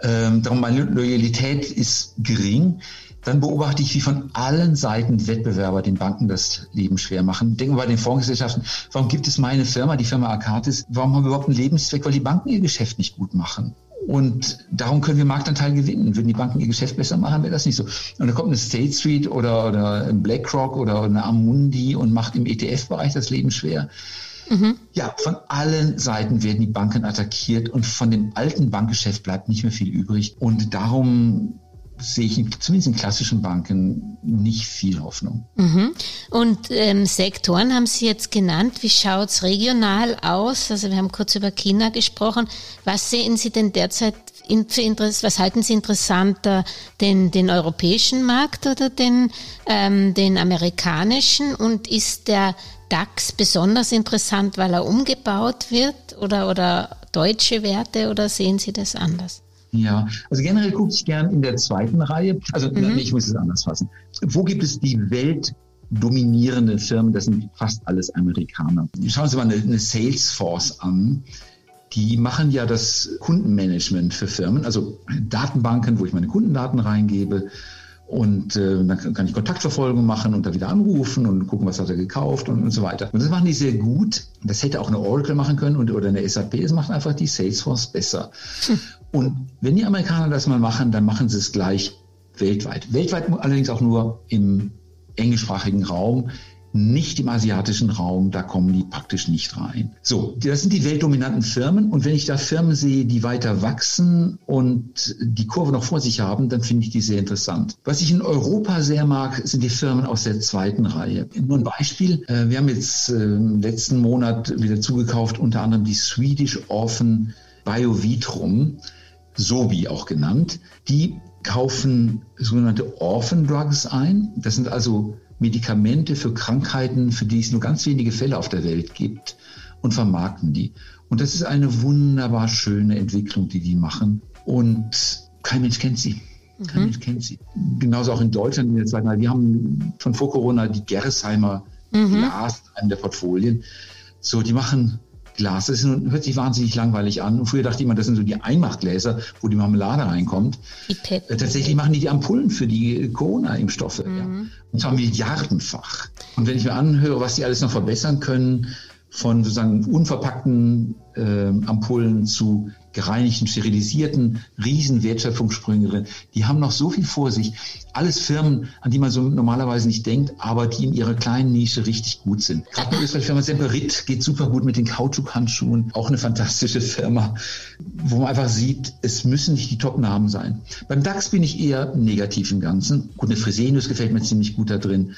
Ähm, darum meine Loyalität ist gering dann beobachte ich, wie von allen Seiten Wettbewerber den Banken das Leben schwer machen. Denken wir bei den Fondsgesellschaften, warum gibt es meine Firma, die Firma Arcatis, warum haben wir überhaupt einen Lebenszweck, weil die Banken ihr Geschäft nicht gut machen. Und darum können wir Marktanteil gewinnen. Würden die Banken ihr Geschäft besser machen, wäre das nicht so. Und dann kommt eine State Street oder, oder ein BlackRock oder eine Amundi und macht im ETF-Bereich das Leben schwer. Mhm. Ja, von allen Seiten werden die Banken attackiert und von dem alten Bankgeschäft bleibt nicht mehr viel übrig. Und darum sehe ich zumindest in klassischen Banken nicht viel Hoffnung. Mhm. Und ähm, Sektoren haben Sie jetzt genannt. Wie schaut es regional aus? Also wir haben kurz über China gesprochen. Was sehen Sie denn derzeit für Interess was halten Sie interessanter, den, den europäischen Markt oder den, ähm, den amerikanischen? Und ist der DAX besonders interessant, weil er umgebaut wird oder, oder deutsche Werte oder sehen Sie das anders? Ja, also generell gucke ich gern in der zweiten Reihe. Also mhm. nee, ich muss es anders fassen. Wo gibt es die weltdominierende Firmen? Das sind fast alles Amerikaner. Schauen Sie mal eine, eine Salesforce an. Die machen ja das Kundenmanagement für Firmen, also Datenbanken, wo ich meine Kundendaten reingebe. Und äh, dann kann ich Kontaktverfolgung machen und da wieder anrufen und gucken, was hat er gekauft und, und so weiter. Und das machen die sehr gut. Das hätte auch eine Oracle machen können und, oder eine SAP. Das macht einfach die Salesforce besser. Hm. Und wenn die Amerikaner das mal machen, dann machen sie es gleich weltweit. Weltweit allerdings auch nur im englischsprachigen Raum, nicht im asiatischen Raum, da kommen die praktisch nicht rein. So, das sind die weltdominanten Firmen und wenn ich da Firmen sehe, die weiter wachsen und die Kurve noch vor sich haben, dann finde ich die sehr interessant. Was ich in Europa sehr mag, sind die Firmen aus der zweiten Reihe. Nur ein Beispiel, äh, wir haben jetzt im äh, letzten Monat wieder zugekauft, unter anderem die Swedish Orphan Biovitrum. Sobi auch genannt, die kaufen sogenannte Orphan Drugs ein. Das sind also Medikamente für Krankheiten, für die es nur ganz wenige Fälle auf der Welt gibt und vermarkten die. Und das ist eine wunderbar schöne Entwicklung, die die machen. Und kein Mensch kennt sie. Kein mhm. Mensch kennt sie. Genauso auch in Deutschland in der zweiten Reihe. Wir haben schon vor Corona die Gerresheimer mhm. Glas, einem der Portfolien. So, die machen Glas. Das ist, hört sich wahnsinnig langweilig an. Und früher dachte ich immer, das sind so die Einmachgläser, wo die Marmelade reinkommt. Äh, tatsächlich machen die die Ampullen für die Corona-Impfstoffe. Mhm. Ja. Und zwar milliardenfach. Und wenn ich mir anhöre, was die alles noch verbessern können, von sozusagen unverpackten äh, Ampullen zu gereinigten, sterilisierten, riesen Wertschöpfungssprünge drin. Die haben noch so viel vor sich. Alles Firmen, an die man so normalerweise nicht denkt, aber die in ihrer kleinen Nische richtig gut sind. Gerade eine österreichische Firma Semperit geht super gut mit den Kautschuk-Handschuhen. Auch eine fantastische Firma, wo man einfach sieht, es müssen nicht die Top-Namen sein. Beim DAX bin ich eher negativ im Ganzen. Gut, eine Fresenius gefällt mir ziemlich gut da drin.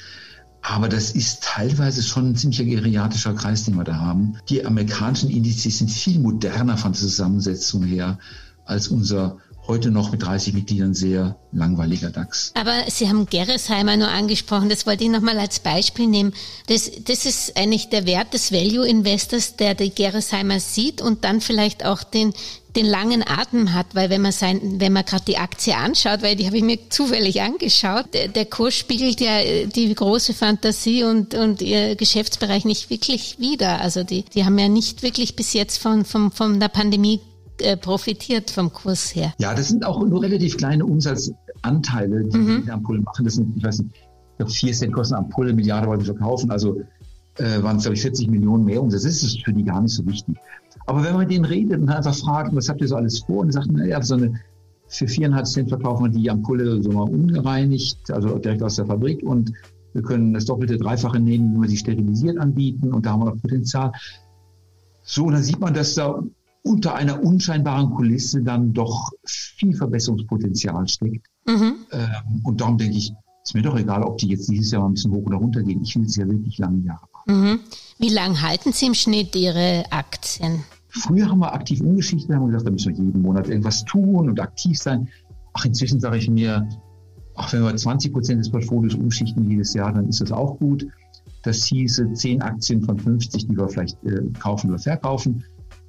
Aber das ist teilweise schon ein ziemlicher geriatischer Kreis, den wir da haben. Die amerikanischen Indizes sind viel moderner von der Zusammensetzung her als unser heute noch mit 30 Mitgliedern sehr langweiliger DAX. Aber Sie haben Gerresheimer nur angesprochen, das wollte ich nochmal als Beispiel nehmen. Das, das ist eigentlich der Wert des Value Investors, der die Gerresheimer sieht und dann vielleicht auch den, den langen Atem hat, weil wenn man sein, wenn man gerade die Aktie anschaut, weil die habe ich mir zufällig angeschaut, der, der Kurs spiegelt ja äh, die große Fantasie und, und ihr Geschäftsbereich nicht wirklich wider. Also die, die haben ja nicht wirklich bis jetzt von, von, von der Pandemie äh, profitiert vom Kurs her. Ja, das sind auch nur relativ kleine Umsatzanteile, die mhm. die Ampullen machen. Das sind, ich weiß nicht, ich glaube, 4 Cent kosten Ampulle, Milliarde wollen wir verkaufen. Also äh, waren es, glaube ich, 40 Millionen mehr Umsatz. Das ist für die gar nicht so wichtig. Aber wenn man mit denen redet und einfach fragt, was habt ihr so alles vor? Und die sagen, naja, so eine, für viereinhalb Cent verkaufen wir die Ampulle so mal ungereinigt, also direkt aus der Fabrik und wir können das doppelte, dreifache nehmen, wenn wir sie sterilisiert anbieten und da haben wir noch Potenzial. So, und dann sieht man, dass da unter einer unscheinbaren Kulisse dann doch viel Verbesserungspotenzial steckt. Mhm. Ähm, und darum denke ich, ist mir doch egal, ob die jetzt dieses Jahr mal ein bisschen hoch oder runter gehen. Ich will es ja wirklich lange Jahre machen. Mhm. Wie lange halten Sie im Schnitt Ihre Aktien? Früher haben wir aktiv umgeschichtet, haben gesagt, da müssen wir jeden Monat irgendwas tun und aktiv sein. Ach, inzwischen sage ich mir, ach, wenn wir 20 Prozent des Portfolios umschichten jedes Jahr, dann ist das auch gut. Das hieße 10 Aktien von 50, die wir vielleicht äh, kaufen oder verkaufen.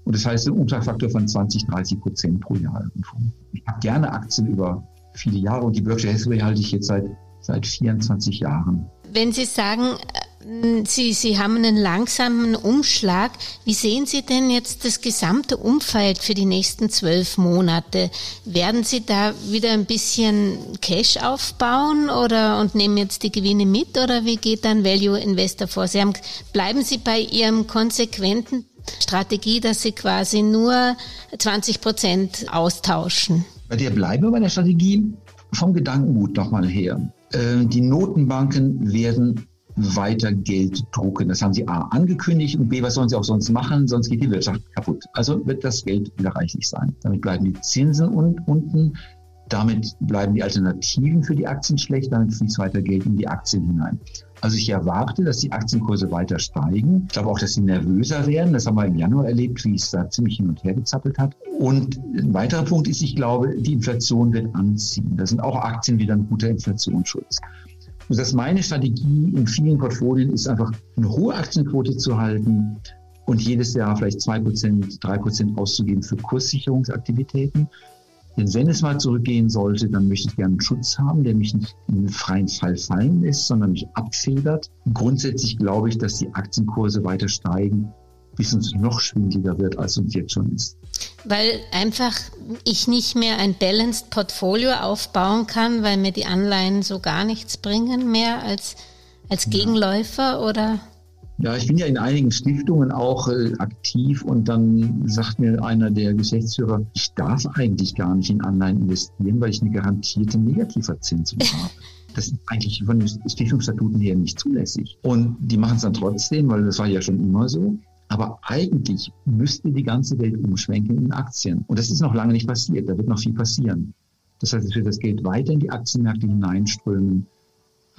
Und das heißt ein Umschlagfaktor von 20, 30 Prozent pro Jahr irgendwo. Ich habe gerne Aktien über viele Jahre und die Berkshire Hathaway halte ich jetzt seit, seit 24 Jahren. Wenn Sie sagen, äh, Sie, Sie haben einen langsamen Umschlag. Wie sehen Sie denn jetzt das gesamte Umfeld für die nächsten zwölf Monate? Werden Sie da wieder ein bisschen Cash aufbauen oder und nehmen jetzt die Gewinne mit oder wie geht dann Value Investor vor? Sie haben, bleiben Sie bei Ihrem konsequenten Strategie, dass sie quasi nur 20 Prozent austauschen. Bei der bleiben wir bei der Strategie vom Gedankengut nochmal her. Äh, die Notenbanken werden weiter Geld drucken. Das haben sie A angekündigt und B, was sollen sie auch sonst machen? Sonst geht die Wirtschaft kaputt. Also wird das Geld wieder reichlich sein. Damit bleiben die Zinsen unten. Damit bleiben die Alternativen für die Aktien schlecht. Damit fließt weiter Geld in die Aktien hinein. Also ich erwarte, dass die Aktienkurse weiter steigen. Ich glaube auch, dass sie nervöser werden. Das haben wir im Januar erlebt, wie es da ziemlich hin und her gezappelt hat. Und ein weiterer Punkt ist, ich glaube, die Inflation wird anziehen. Da sind auch Aktien wieder ein guter Inflationsschutz. Und das meine Strategie in vielen Portfolien ist einfach eine hohe Aktienquote zu halten und jedes Jahr vielleicht zwei Prozent, drei Prozent auszugeben für Kurssicherungsaktivitäten. Denn wenn es mal zurückgehen sollte, dann möchte ich gerne einen Schutz haben, der mich nicht in den freien Fall fallen lässt, sondern mich abfedert. Grundsätzlich glaube ich, dass die Aktienkurse weiter steigen, bis uns noch schwindeliger wird, als uns jetzt schon ist. Weil einfach ich nicht mehr ein Balanced Portfolio aufbauen kann, weil mir die Anleihen so gar nichts bringen mehr als, als Gegenläufer oder? Ja, ich bin ja in einigen Stiftungen auch äh, aktiv und dann sagt mir einer der Geschäftsführer, ich darf eigentlich gar nicht in Anleihen investieren, weil ich eine garantierte Negativverzinsung habe. Das ist eigentlich von den Stiftungsstatuten her nicht zulässig. Und die machen es dann trotzdem, weil das war ja schon immer so. Aber eigentlich müsste die ganze Welt umschwenken in Aktien. Und das ist noch lange nicht passiert. Da wird noch viel passieren. Das heißt, es wird das Geld weiter in die Aktienmärkte hineinströmen.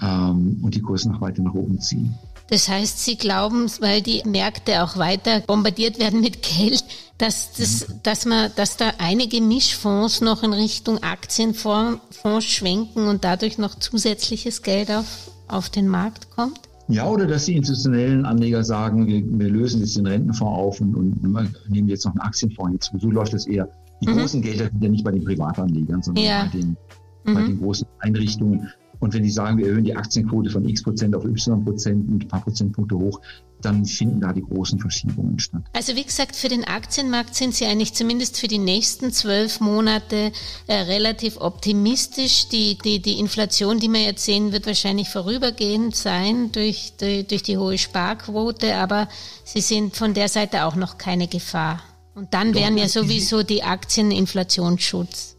ähm, und die Kurse noch weiter nach oben ziehen. Das heißt, Sie glauben, weil die Märkte auch weiter bombardiert werden mit Geld, dass, das, dass, man, dass da einige Mischfonds noch in Richtung Aktienfonds schwenken und dadurch noch zusätzliches Geld auf, auf den Markt kommt? Ja, oder dass die institutionellen Anleger sagen, wir, wir lösen jetzt den Rentenfonds auf und, und, nehmen jetzt noch einen Aktienfonds hinzu. So läuft es eher. Die mhm. großen Gelder sind ja nicht bei den Privatanlegern, sondern ja. bei, den, mhm. bei den großen Einrichtungen. Und wenn die sagen, wir erhöhen die Aktienquote von x Prozent auf y Prozent und ein paar Prozentpunkte hoch, dann finden da die großen Verschiebungen statt. Also wie gesagt, für den Aktienmarkt sind Sie eigentlich zumindest für die nächsten zwölf Monate äh, relativ optimistisch. Die, die, die Inflation, die wir jetzt sehen, wird wahrscheinlich vorübergehend sein durch, durch, durch die hohe Sparquote, aber Sie sehen von der Seite auch noch keine Gefahr. Und dann wären ja sowieso die Aktien Inflationsschutz.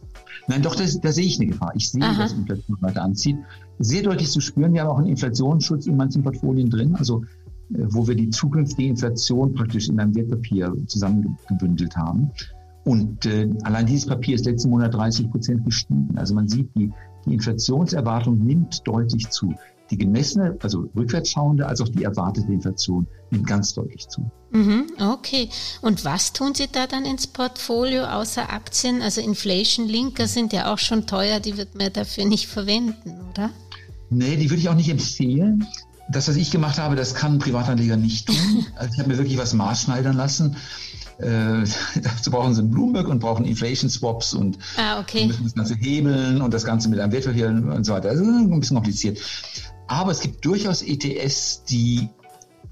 Nein, doch, das, da sehe ich eine Gefahr. Ich sehe, Aha. dass Inflation weiter anzieht. Sehr deutlich zu spüren, wir haben auch einen Inflationsschutz in manchen Portfolien drin, also äh, wo wir die zukünftige Inflation praktisch in einem Wertpapier zusammengebündelt haben. Und äh, allein dieses Papier ist letzten Monat 30 Prozent gestiegen. Also man sieht, die, die Inflationserwartung nimmt deutlich zu die gemessene, also rückwärts schauende, als auch die erwartete Inflation nimmt ganz deutlich zu. Mhm, okay. Und was tun Sie da dann ins Portfolio außer Aktien? Also Inflation Linker sind ja auch schon teuer, die wird man dafür nicht verwenden, oder? Nee, die würde ich auch nicht empfehlen. Das, was ich gemacht habe, das kann ein Privatanleger nicht tun. Also ich habe mir wirklich was maßschneidern lassen. Äh, dazu brauchen sie einen Bloomberg und brauchen Inflation Swaps und ah, okay. müssen das Ganze hebeln und das Ganze mit einem Wertpapier und so weiter. Das ist ein bisschen kompliziert. Aber es gibt durchaus ETS, die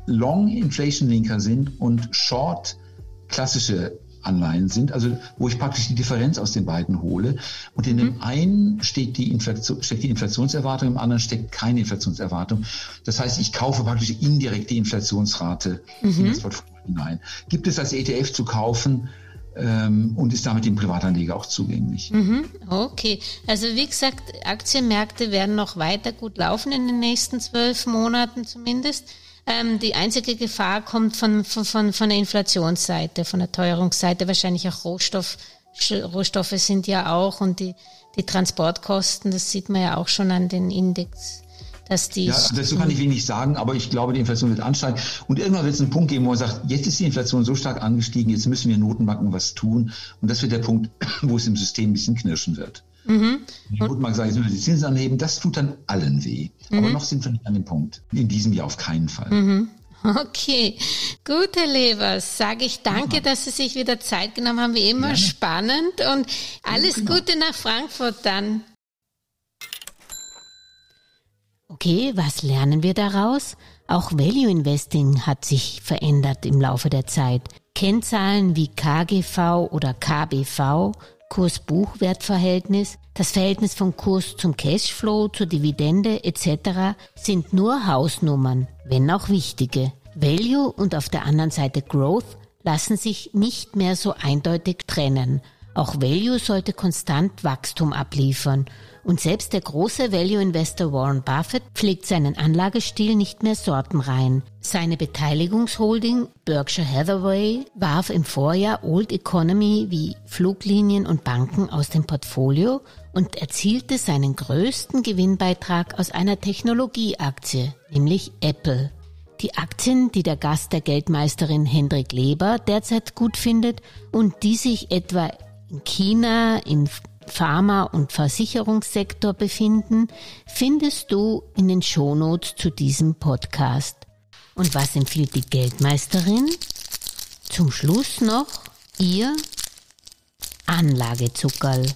Long Inflation Linker sind und Short klassische Anleihen sind, also wo ich praktisch die Differenz aus den beiden hole. Und in dem mhm. einen steht die Inflation, steckt die Inflationserwartung, im anderen steckt keine Inflationserwartung. Das heißt, ich kaufe praktisch indirekt die Inflationsrate mhm. in das Portfolio hinein. Gibt es als ETF zu kaufen, und ist damit dem Privatanleger auch zugänglich. Mhm, okay, also wie gesagt, Aktienmärkte werden noch weiter gut laufen in den nächsten zwölf Monaten zumindest. Ähm, die einzige Gefahr kommt von, von, von der Inflationsseite, von der Teuerungsseite, wahrscheinlich auch Rohstoff. Rohstoffe sind ja auch und die, die Transportkosten, das sieht man ja auch schon an den Index dass die. Ja, dazu kann ich wenig sagen, aber ich glaube, die Inflation wird ansteigen. Und irgendwann wird es einen Punkt geben, wo man sagt, jetzt ist die Inflation so stark angestiegen, jetzt müssen wir Notenbanken was tun. Und das wird der Punkt, wo es im System ein bisschen knirschen wird. Mhm. Die Notenbank sagt, jetzt müssen wir die Zinsen anheben, das tut dann allen weh. Mhm. Aber noch sind wir nicht an dem Punkt. In diesem Jahr auf keinen Fall. Mhm. Okay, gut, Herr Levers, sage ich danke, ja. dass Sie sich wieder Zeit genommen haben, wie immer Gerne. spannend und alles ja, genau. Gute nach Frankfurt dann. Okay, was lernen wir daraus? Auch Value Investing hat sich verändert im Laufe der Zeit. Kennzahlen wie KGV oder KBV, Kurs-Buchwert-Verhältnis, das Verhältnis von Kurs zum Cashflow, zur Dividende etc. sind nur Hausnummern, wenn auch wichtige. Value und auf der anderen Seite Growth lassen sich nicht mehr so eindeutig trennen. Auch Value sollte konstant Wachstum abliefern und selbst der große Value-Investor Warren Buffett pflegt seinen Anlagestil nicht mehr sortenrein. Seine Beteiligungsholding Berkshire Hathaway warf im Vorjahr Old Economy wie Fluglinien und Banken aus dem Portfolio und erzielte seinen größten Gewinnbeitrag aus einer Technologieaktie, nämlich Apple. Die Aktien, die der Gast der Geldmeisterin Hendrik Leber derzeit gut findet und die sich etwa in China, in Pharma- und Versicherungssektor befinden, findest du in den Shownotes zu diesem Podcast. Und was empfiehlt die Geldmeisterin? Zum Schluss noch ihr Anlagezuckerl.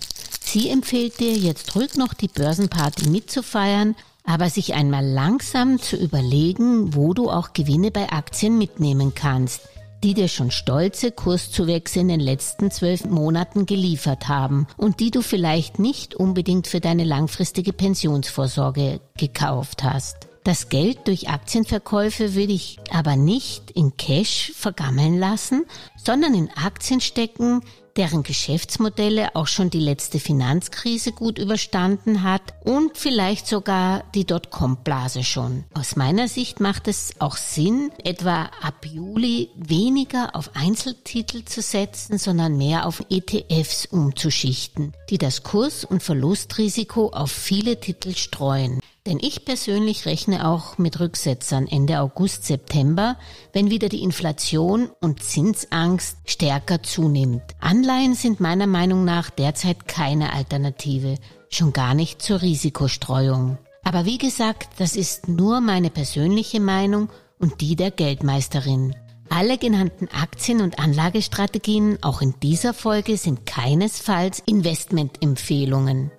Sie empfiehlt dir jetzt ruhig noch die Börsenparty mitzufeiern, aber sich einmal langsam zu überlegen, wo du auch Gewinne bei Aktien mitnehmen kannst – die dir schon stolze Kurszuwächse in den letzten zwölf Monaten geliefert haben und die du vielleicht nicht unbedingt für deine langfristige Pensionsvorsorge gekauft hast. Das Geld durch Aktienverkäufe würde ich aber nicht in Cash vergammeln lassen, sondern in Aktien stecken, deren Geschäftsmodelle auch schon die letzte Finanzkrise gut überstanden hat und vielleicht sogar die Dotcom-Blase schon. Aus meiner Sicht macht es auch Sinn, etwa ab Juli weniger auf Einzeltitel zu setzen, sondern mehr auf ETFs umzuschichten, die das Kurs- und Verlustrisiko auf viele Titel streuen. Denn ich persönlich rechne auch mit Rücksetzern Ende August, September, wenn wieder die Inflation und Zinsangst stärker zunimmt. Anleihen sind meiner Meinung nach derzeit keine Alternative, schon gar nicht zur Risikostreuung. Aber wie gesagt, das ist nur meine persönliche Meinung und die der Geldmeisterin. Alle genannten Aktien- und Anlagestrategien, auch in dieser Folge, sind keinesfalls Investmentempfehlungen.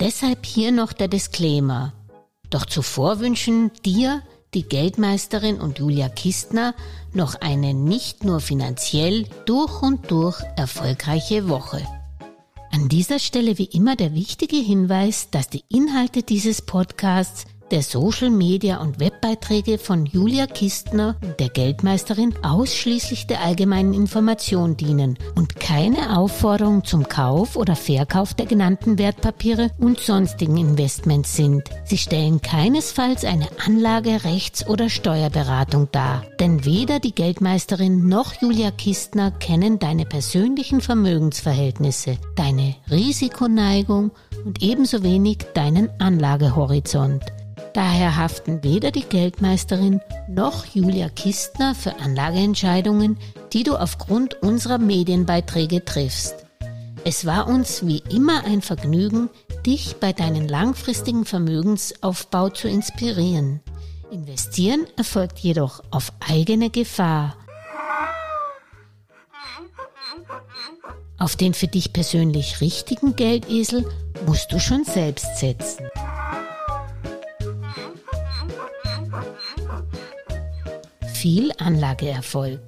Deshalb hier noch der Disclaimer. Doch zuvor wünschen dir, die Geldmeisterin und Julia Kistner noch eine nicht nur finanziell durch und durch erfolgreiche Woche. An dieser Stelle wie immer der wichtige Hinweis, dass die Inhalte dieses Podcasts der Social Media und Webbeiträge von Julia Kistner, der Geldmeisterin, ausschließlich der allgemeinen Information dienen und keine Aufforderung zum Kauf oder Verkauf der genannten Wertpapiere und sonstigen Investments sind. Sie stellen keinesfalls eine Anlage, Rechts- oder Steuerberatung dar. Denn weder die Geldmeisterin noch Julia Kistner kennen deine persönlichen Vermögensverhältnisse, deine Risikoneigung und ebenso wenig deinen Anlagehorizont. Daher haften weder die Geldmeisterin noch Julia Kistner für Anlageentscheidungen, die du aufgrund unserer Medienbeiträge triffst. Es war uns wie immer ein Vergnügen, dich bei deinem langfristigen Vermögensaufbau zu inspirieren. Investieren erfolgt jedoch auf eigene Gefahr. Auf den für dich persönlich richtigen Geldesel musst du schon selbst setzen. Viel Anlageerfolg.